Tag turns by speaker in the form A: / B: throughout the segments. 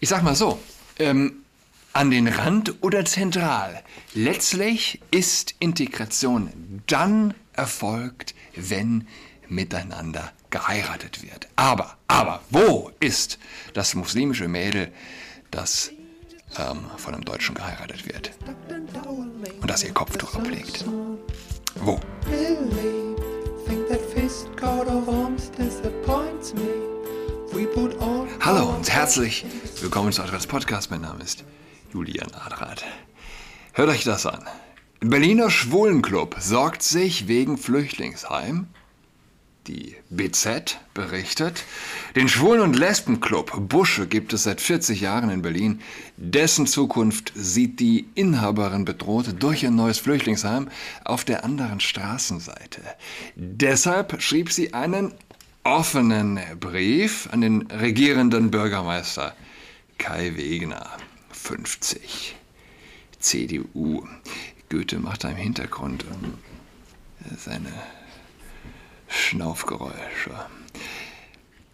A: Ich sag mal so, ähm, an den Rand oder zentral. Letztlich ist Integration dann erfolgt, wenn miteinander geheiratet wird. Aber, aber, wo ist das muslimische Mädel, das ähm, von einem Deutschen geheiratet wird? Und das ihr Kopftuch ablegt? Wo? Hallo und herzlich willkommen zu Adress Podcast. Mein Name ist Julian Adrat. Hört euch das an. Berliner Schwulenclub sorgt sich wegen Flüchtlingsheim. Die BZ berichtet, den Schwulen- und Lesbenclub Busche gibt es seit 40 Jahren in Berlin. Dessen Zukunft sieht die Inhaberin bedroht durch ein neues Flüchtlingsheim auf der anderen Straßenseite. Deshalb schrieb sie einen offenen Brief an den regierenden Bürgermeister Kai Wegner, 50, CDU. Goethe macht da im Hintergrund ähm, seine Schnaufgeräusche.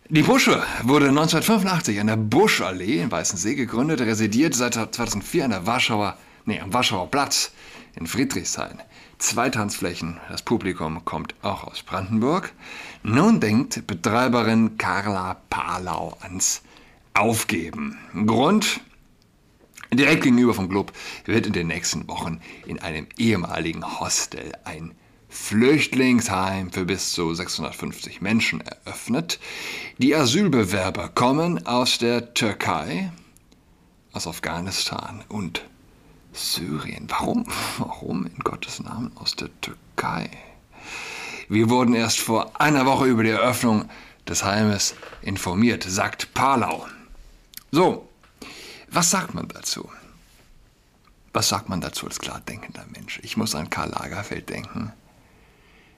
A: Die Busche wurde 1985 an der Buschallee in Weißensee gegründet, residiert seit 2004 an der Warschauer, nee, am Warschauer Platz in Friedrichshain. Zwei Tanzflächen, das Publikum kommt auch aus Brandenburg. Nun denkt Betreiberin Carla Palau ans Aufgeben. Grund? Direkt gegenüber vom Club wird in den nächsten Wochen in einem ehemaligen Hostel ein Flüchtlingsheim für bis zu 650 Menschen eröffnet. Die Asylbewerber kommen aus der Türkei, aus Afghanistan und Syrien. Warum? Warum in Gottes Namen aus der Türkei? Wir wurden erst vor einer Woche über die Eröffnung des Heimes informiert, sagt Palau. So, was sagt man dazu? Was sagt man dazu als klar denkender Mensch? Ich muss an Karl Lagerfeld denken,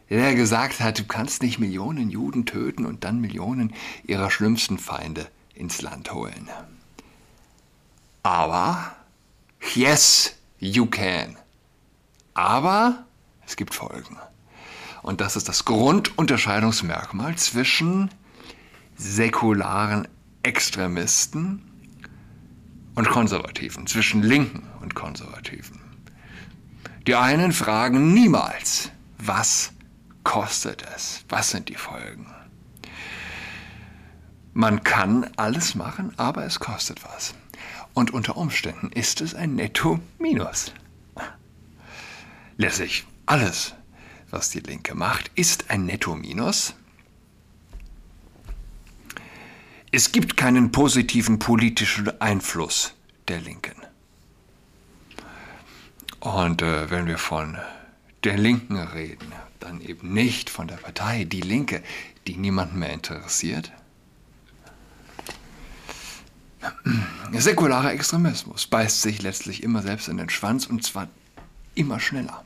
A: der gesagt hat, du kannst nicht Millionen Juden töten und dann Millionen ihrer schlimmsten Feinde ins Land holen. Aber Yes, you can. Aber es gibt Folgen. Und das ist das Grundunterscheidungsmerkmal zwischen säkularen Extremisten und Konservativen, zwischen Linken und Konservativen. Die einen fragen niemals, was kostet es? Was sind die Folgen? Man kann alles machen, aber es kostet was. Und unter Umständen ist es ein Netto-Minus. Letztlich alles, was die Linke macht, ist ein Netto-Minus. Es gibt keinen positiven politischen Einfluss der Linken. Und äh, wenn wir von der Linken reden, dann eben nicht von der Partei Die Linke, die niemanden mehr interessiert, Säkularer Extremismus beißt sich letztlich immer selbst in den Schwanz und zwar immer schneller.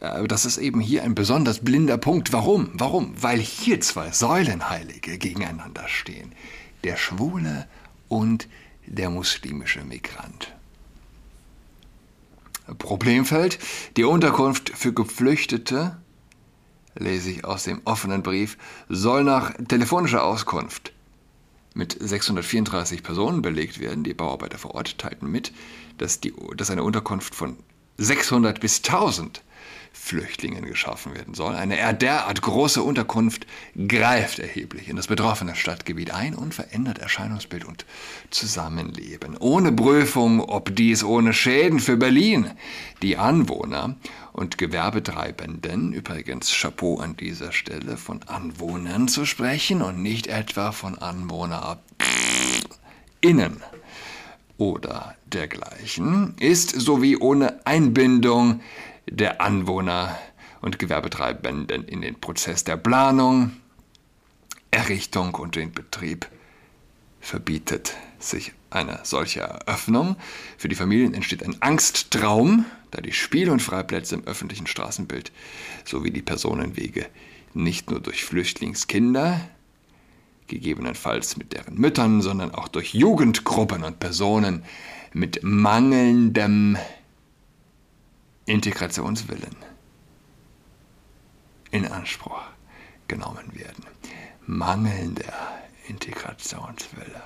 A: Das ist eben hier ein besonders blinder Punkt. Warum? Warum? Weil hier zwei Säulenheilige gegeneinander stehen. Der Schwule und der muslimische Migrant. Problemfeld, die Unterkunft für Geflüchtete, lese ich aus dem offenen Brief, soll nach telefonischer Auskunft mit 634 Personen belegt werden. Die Bauarbeiter vor Ort teilten mit, dass, die, dass eine Unterkunft von 600 bis 1000 Flüchtlingen geschaffen werden soll. Eine derart große Unterkunft greift erheblich in das betroffene Stadtgebiet ein und verändert Erscheinungsbild und Zusammenleben. Ohne Prüfung, ob dies ohne Schäden für Berlin, die Anwohner und Gewerbetreibenden, übrigens Chapeau an dieser Stelle, von Anwohnern zu sprechen und nicht etwa von AnwohnerInnen oder dergleichen, ist sowie ohne Einbindung der Anwohner und Gewerbetreibenden in den Prozess der Planung, Errichtung und den Betrieb verbietet sich eine solche Eröffnung. Für die Familien entsteht ein Angsttraum, da die Spiel- und Freiplätze im öffentlichen Straßenbild sowie die Personenwege nicht nur durch Flüchtlingskinder, gegebenenfalls mit deren Müttern, sondern auch durch Jugendgruppen und Personen mit mangelndem Integrationswillen in Anspruch genommen werden. Mangelnder Integrationswille.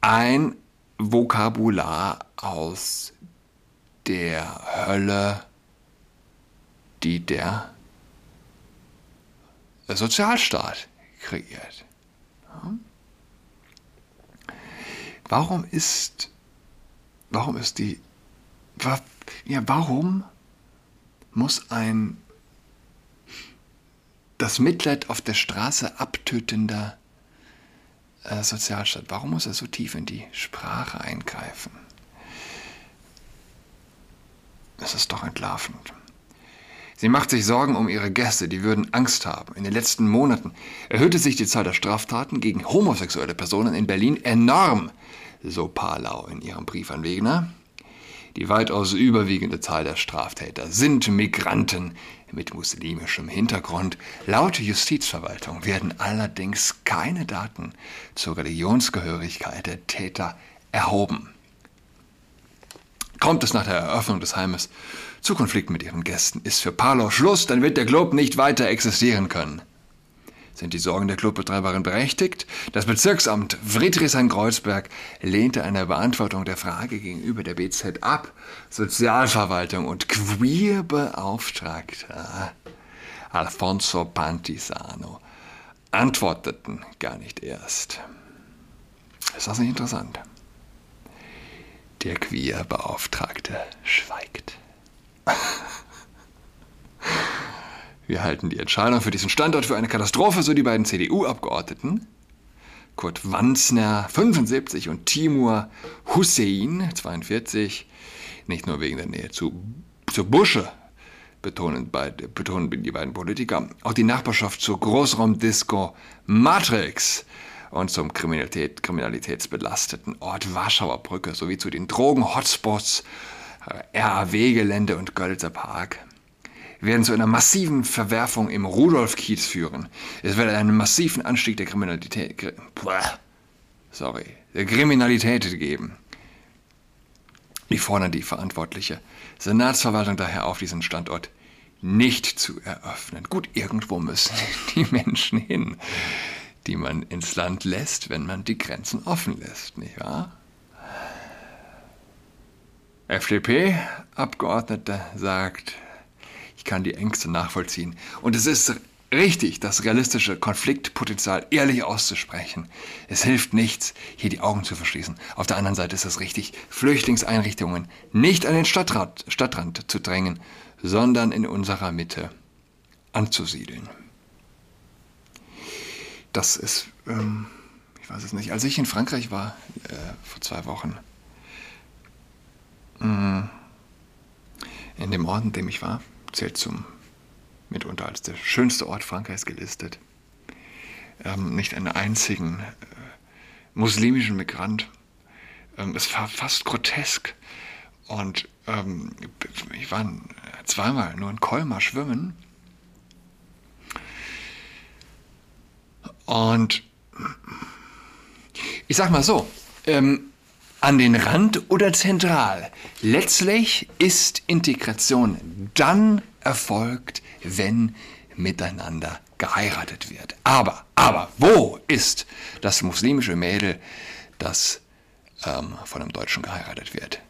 A: ein Vokabular aus der Hölle, die der Sozialstaat kreiert. Warum ist, warum ist die, ja, warum muss ein das Mitleid auf der Straße abtötender äh, Sozialstaat, warum muss er so tief in die Sprache eingreifen? Es ist doch entlarvend. Sie macht sich Sorgen um ihre Gäste, die würden Angst haben. In den letzten Monaten erhöhte sich die Zahl der Straftaten gegen homosexuelle Personen in Berlin enorm, so Palau in ihrem Brief an Wegner. Die weitaus überwiegende Zahl der Straftäter sind Migranten mit muslimischem Hintergrund. Laut Justizverwaltung werden allerdings keine Daten zur Religionsgehörigkeit der Täter erhoben. Kommt es nach der Eröffnung des Heimes zu Konflikten mit ihren Gästen, ist für Palau Schluss, dann wird der Club nicht weiter existieren können. Sind die Sorgen der Clubbetreiberin berechtigt? Das Bezirksamt Friedrichshain-Kreuzberg lehnte eine Beantwortung der Frage gegenüber der BZ ab. Sozialverwaltung und Queerbeauftragter Alfonso Pantisano antworteten gar nicht erst. Ist das nicht interessant? Der Queerbeauftragte schweigt. Wir halten die Entscheidung für diesen Standort für eine Katastrophe, so die beiden CDU-Abgeordneten. Kurt Wanzner, 75, und Timur Hussein, 42, nicht nur wegen der Nähe zu, zu Busche, betonen, beide, betonen die beiden Politiker, auch die Nachbarschaft zur Großraumdisco Matrix und zum Kriminalität, kriminalitätsbelasteten Ort Warschauer Brücke sowie zu den Drogen-Hotspots RAW-Gelände und Görlitzer Park werden zu einer massiven Verwerfung im Rudolf-Kiez führen. Es wird einen massiven Anstieg der Kriminalität, sorry, der Kriminalität geben. Die fordern die verantwortliche Senatsverwaltung daher auf, diesen Standort nicht zu eröffnen. Gut, irgendwo müssen die Menschen hin, die man ins Land lässt, wenn man die Grenzen offen lässt, nicht wahr? FDP-Abgeordneter sagt, ich kann die Ängste nachvollziehen. Und es ist richtig, das realistische Konfliktpotenzial ehrlich auszusprechen. Es hilft nichts, hier die Augen zu verschließen. Auf der anderen Seite ist es richtig, Flüchtlingseinrichtungen nicht an den Stadtrand, Stadtrand zu drängen, sondern in unserer Mitte anzusiedeln. Das ist, ähm, ich weiß es nicht, als ich in Frankreich war, äh, vor zwei Wochen, Mhm. In dem Ort, in dem ich war, zählt zum mitunter als der schönste Ort Frankreichs gelistet. Ähm, nicht einen einzigen äh, muslimischen Migrant. Ähm, es war fast grotesk. Und ähm, ich war zweimal nur in Colmar schwimmen. Und ich sag mal so, ähm, an den Rand oder zentral. Letztlich ist Integration dann erfolgt, wenn miteinander geheiratet wird. Aber, aber, wo ist das muslimische Mädel, das ähm, von einem Deutschen geheiratet wird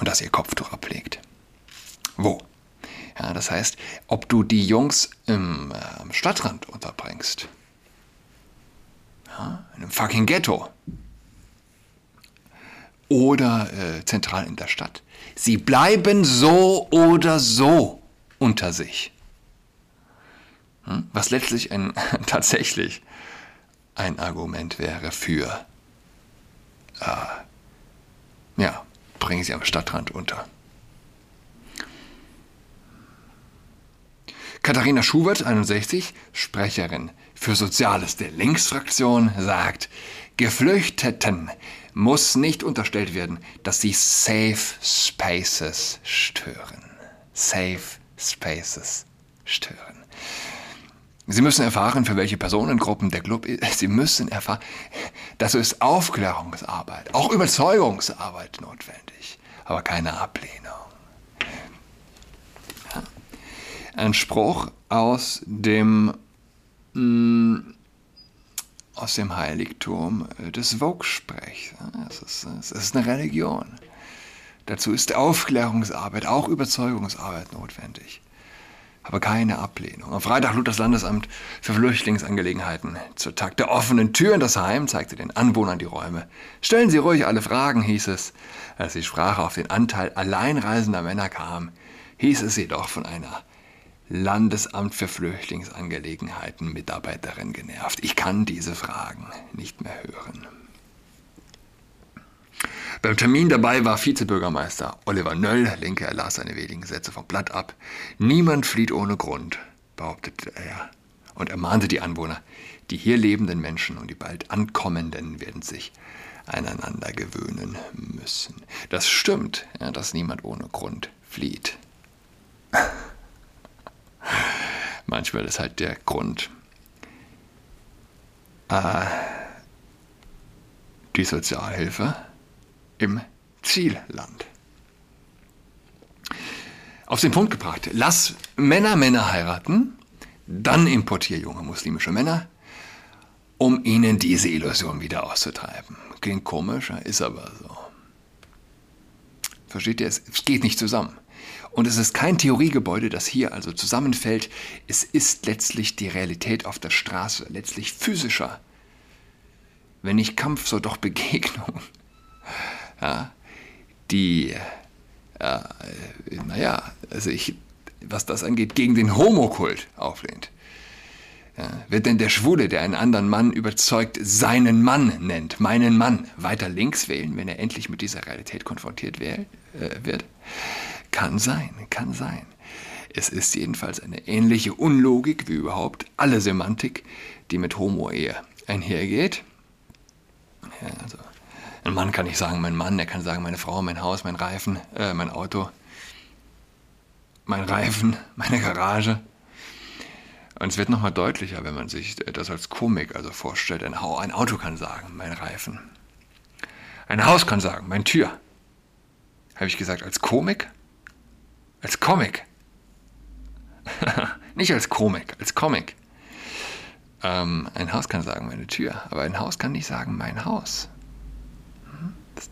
A: und das ihr Kopftuch ablegt? Wo? Ja, das heißt, ob du die Jungs im äh, Stadtrand unterbringst, fucking Ghetto, oder äh, zentral in der Stadt. Sie bleiben so oder so unter sich. Hm? Was letztlich ein, tatsächlich ein Argument wäre für, äh, ja, bringen Sie am Stadtrand unter. Katharina Schubert, 61, Sprecherin für Soziales der Linksfraktion, sagt, Geflüchteten muss nicht unterstellt werden, dass sie Safe Spaces stören. Safe Spaces stören. Sie müssen erfahren, für welche Personengruppen der Club ist. Sie müssen erfahren, dazu ist Aufklärungsarbeit, auch Überzeugungsarbeit notwendig, aber keine Ablehnung. Ein Spruch aus dem, aus dem Heiligtum äh, des Vogue-Sprechs. Es ist, es ist eine Religion. Dazu ist Aufklärungsarbeit, auch Überzeugungsarbeit notwendig. Aber keine Ablehnung. Am Freitag lud das Landesamt für Flüchtlingsangelegenheiten zur Tag der offenen Tür in das Heim, zeigte den Anwohnern die Räume. Stellen Sie ruhig alle Fragen, hieß es. Als die Sprache auf den Anteil alleinreisender Männer kam, hieß es jedoch von einer Landesamt für Flüchtlingsangelegenheiten Mitarbeiterin genervt. Ich kann diese Fragen nicht mehr hören. Beim Termin dabei war Vizebürgermeister Oliver Nöll. Linke, er las seine wenigen Sätze vom Blatt ab. Niemand flieht ohne Grund, behauptete er und ermahnte die Anwohner. Die hier lebenden Menschen und die bald ankommenden werden sich aneinander gewöhnen müssen. Das stimmt, ja, dass niemand ohne Grund flieht. Manchmal ist halt der Grund äh, die Sozialhilfe im Zielland. Auf den Punkt gebracht, lass Männer Männer heiraten, dann importier junge muslimische Männer, um ihnen diese Illusion wieder auszutreiben. Klingt komisch, ist aber so. Versteht ihr? Es geht nicht zusammen. Und es ist kein Theoriegebäude, das hier also zusammenfällt. Es ist letztlich die Realität auf der Straße, letztlich physischer. Wenn nicht Kampf, so doch Begegnung. Ja, die, äh, naja, also ich, was das angeht, gegen den Homokult auflehnt. Ja, wird denn der Schwule, der einen anderen Mann überzeugt, seinen Mann nennt, meinen Mann, weiter links wählen, wenn er endlich mit dieser Realität konfrontiert äh, wird? Kann sein, kann sein. Es ist jedenfalls eine ähnliche Unlogik wie überhaupt alle Semantik, die mit Homo-Ehe einhergeht. Ja, also ein Mann kann nicht sagen, mein Mann, er kann sagen, meine Frau, mein Haus, mein Reifen, äh, mein Auto, mein Reifen, meine Garage. Und es wird nochmal deutlicher, wenn man sich das als Komik also vorstellt. Ein, ein Auto kann sagen, mein Reifen. Ein Haus kann sagen, mein Tür. Habe ich gesagt, als Komik? Als Comic. Nicht als Komik, als Comic. Ähm, ein Haus kann sagen, meine Tür, aber ein Haus kann nicht sagen, mein Haus. Das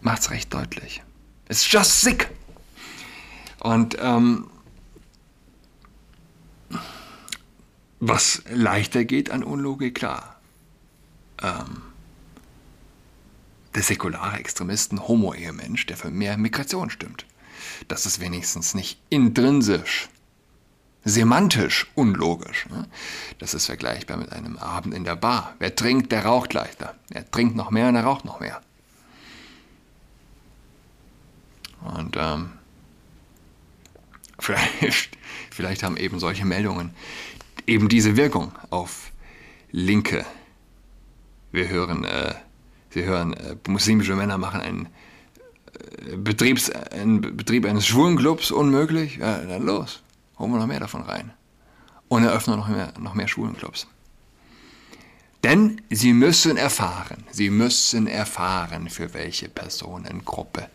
A: macht's recht deutlich. It's just sick. Und ähm, was leichter geht an Unlogik, klar. Ähm, der säkulare Extremisten, Homo-Ehemensch, der für mehr Migration stimmt. Das ist wenigstens nicht intrinsisch, semantisch unlogisch. Ne? Das ist vergleichbar mit einem Abend in der Bar. Wer trinkt, der raucht leichter. Er trinkt noch mehr und er raucht noch mehr. Und ähm, vielleicht, vielleicht haben eben solche Meldungen eben diese Wirkung auf Linke. Wir hören, äh, Sie hören, äh, muslimische Männer machen einen Betriebs, ein Betrieb eines Schwulenclubs unmöglich? Ja, dann los. Holen wir noch mehr davon rein. Und eröffnen noch mehr, noch mehr Schwulenclubs. Denn sie müssen erfahren, sie müssen erfahren, für welche Personengruppe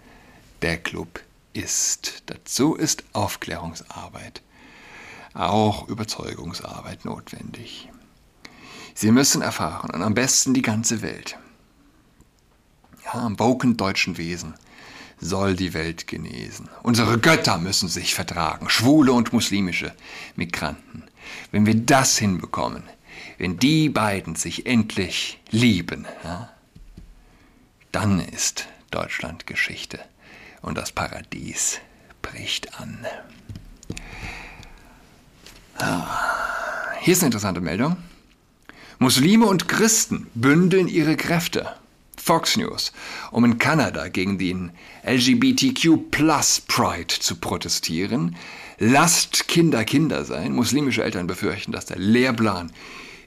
A: der Club ist. Dazu ist Aufklärungsarbeit, auch Überzeugungsarbeit notwendig. Sie müssen erfahren, und am besten die ganze Welt. Ja, am woken deutschen Wesen soll die Welt genesen. Unsere Götter müssen sich vertragen, schwule und muslimische Migranten. Wenn wir das hinbekommen, wenn die beiden sich endlich lieben, ja, dann ist Deutschland Geschichte und das Paradies bricht an. Hier ist eine interessante Meldung. Muslime und Christen bündeln ihre Kräfte. Fox News, um in Kanada gegen den LGBTQ Plus Pride zu protestieren. Lasst Kinder Kinder sein. Muslimische Eltern befürchten, dass der Lehrplan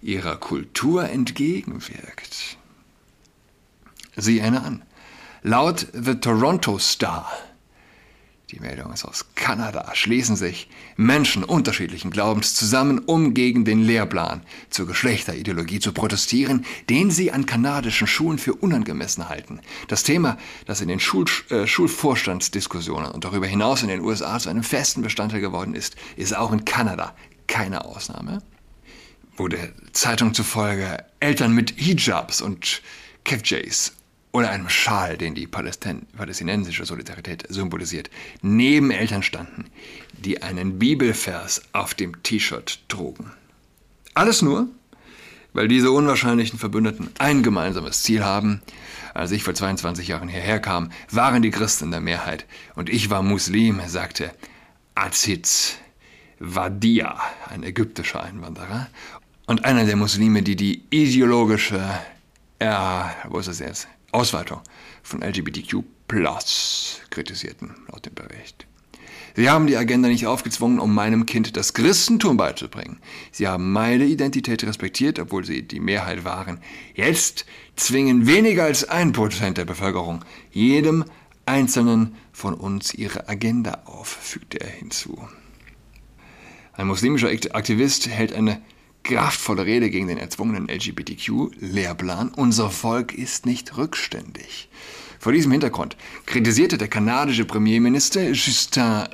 A: ihrer Kultur entgegenwirkt. Sieh eine an. Laut The Toronto Star die Meldung ist aus Kanada, schließen sich Menschen unterschiedlichen Glaubens zusammen, um gegen den Lehrplan zur Geschlechterideologie zu protestieren, den sie an kanadischen Schulen für unangemessen halten. Das Thema, das in den Schul äh, Schulvorstandsdiskussionen und darüber hinaus in den USA zu einem festen Bestandteil geworden ist, ist auch in Kanada keine Ausnahme. wo der Zeitung zufolge Eltern mit Hijabs und Kefjays oder einem Schal, den die palästinensische Solidarität symbolisiert, neben Eltern standen, die einen Bibelvers auf dem T-Shirt trugen. Alles nur, weil diese unwahrscheinlichen Verbündeten ein gemeinsames Ziel haben. Als ich vor 22 Jahren hierher kam, waren die Christen in der Mehrheit und ich war Muslim, sagte Aziz Wadia, ein ägyptischer Einwanderer, und einer der Muslime, die die ideologische, ja, wo ist das jetzt, Ausweitung von LGBTQ kritisierten, laut dem Bericht. Sie haben die Agenda nicht aufgezwungen, um meinem Kind das Christentum beizubringen. Sie haben meine Identität respektiert, obwohl sie die Mehrheit waren. Jetzt zwingen weniger als ein Prozent der Bevölkerung jedem Einzelnen von uns ihre Agenda auf, fügte er hinzu. Ein muslimischer Aktivist hält eine kraftvolle Rede gegen den erzwungenen LGBTQ-Lehrplan. Unser Volk ist nicht rückständig. Vor diesem Hintergrund kritisierte der kanadische Premierminister Justin,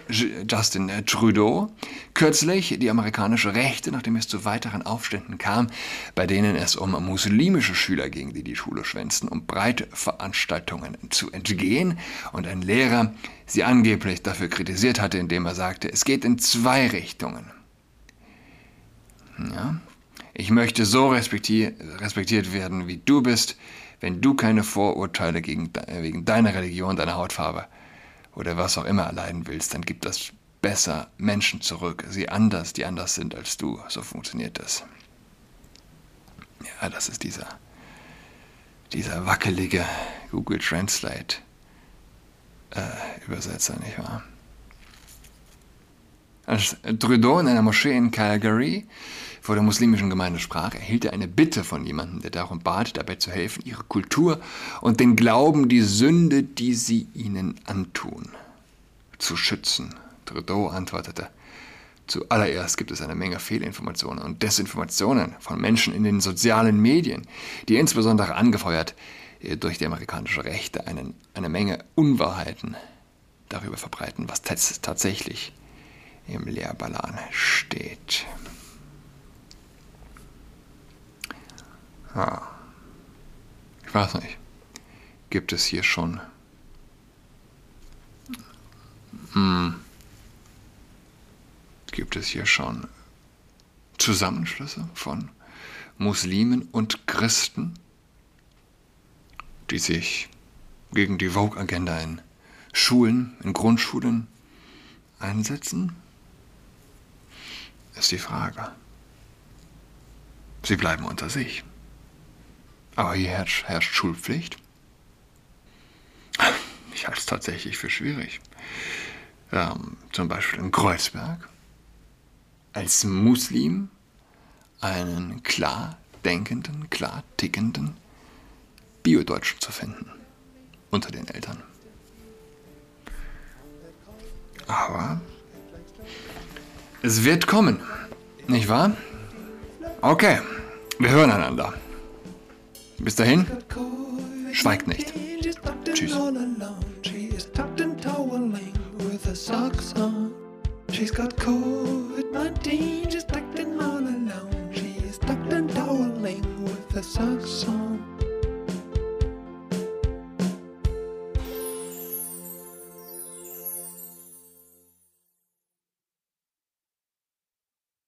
A: Justin Trudeau kürzlich die amerikanische Rechte, nachdem es zu weiteren Aufständen kam, bei denen es um muslimische Schüler ging, die die Schule schwänzten, um Breitveranstaltungen zu entgehen und ein Lehrer sie angeblich dafür kritisiert hatte, indem er sagte, es geht in zwei Richtungen. Ja, ich möchte so respektiert, respektiert werden, wie du bist, wenn du keine Vorurteile gegen, wegen deiner Religion, deiner Hautfarbe oder was auch immer erleiden willst, dann gib das besser Menschen zurück, sie anders, die anders sind als du. So funktioniert das. Ja, das ist dieser, dieser wackelige Google Translate äh, Übersetzer, nicht wahr? Als Trudeau in einer Moschee in Calgary vor der muslimischen Gemeinde sprach, erhielt er eine Bitte von jemandem, der darum bat, dabei zu helfen, ihre Kultur und den Glauben, die Sünde, die sie ihnen antun, zu schützen. Trudeau antwortete, Zuallererst gibt es eine Menge Fehlinformationen und Desinformationen von Menschen in den sozialen Medien, die insbesondere angefeuert äh, durch die amerikanische Rechte einen, eine Menge Unwahrheiten darüber verbreiten, was tatsächlich im Lehrballan steht. Ja. Ich weiß nicht. Gibt es hier schon hm, gibt es hier schon Zusammenschlüsse von Muslimen und Christen, die sich gegen die Vogue-Agenda in Schulen, in Grundschulen einsetzen? Ist die Frage. Sie bleiben unter sich. Aber hier herrscht, herrscht Schulpflicht. Ich halte es tatsächlich für schwierig. Ähm, zum Beispiel in Kreuzberg als Muslim einen klar denkenden, klar tickenden Biodeutschen zu finden unter den Eltern. Aber es wird kommen, nicht wahr? Okay, wir hören einander. Bis dahin, schweigt nicht. Tschüss. She's got COVID-19, she's tucked in all alone. She's tucked toweling with her socks on.